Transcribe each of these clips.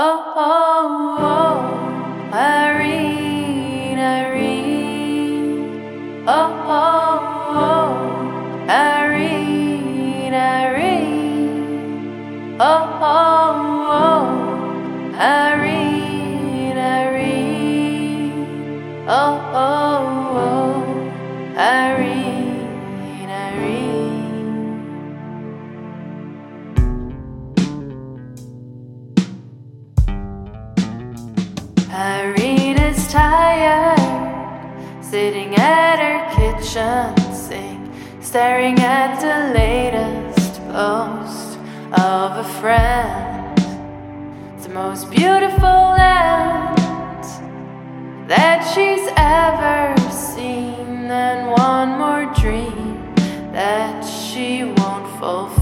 Oh, oh, oh, Irene, Irene. Oh, oh, oh, Irene, Irene. Oh, oh, oh, Irene, Irene. Oh, oh, oh, Irene, sitting at her kitchen sink, staring at the latest post of a friend. The most beautiful land that she's ever seen, and one more dream that she won't fulfill.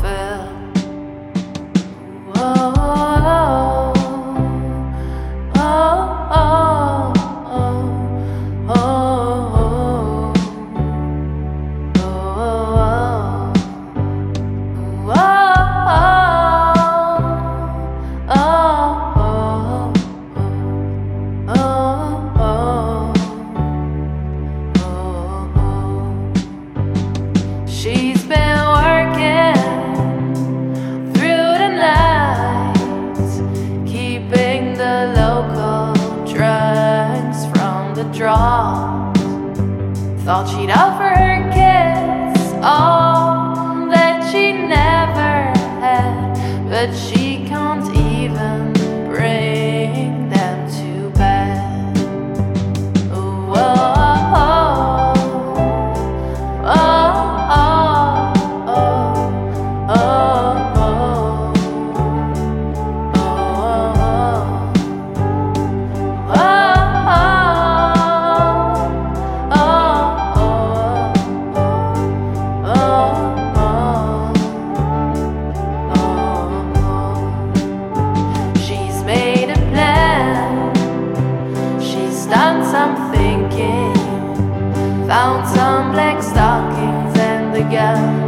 Thought she'd offer her kids all that she never had, but she some black stockings and the gun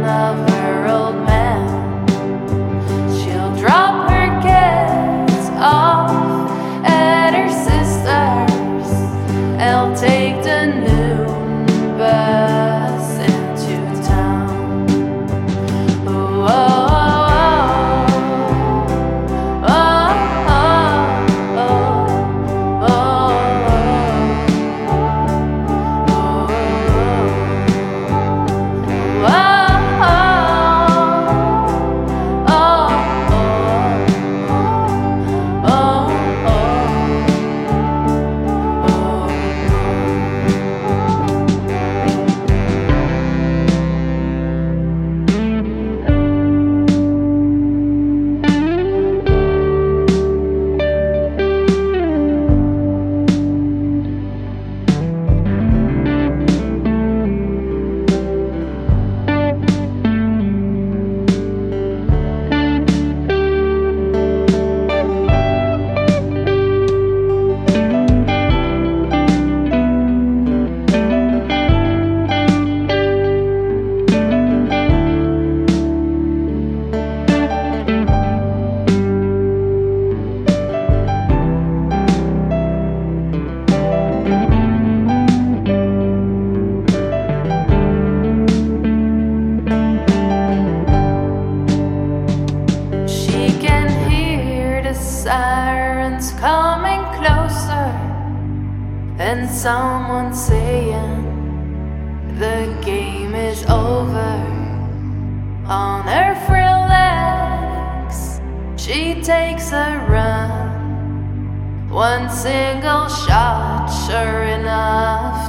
sirens coming closer, and someone saying the game is over. On her frail legs, she takes a run. One single shot, sure enough,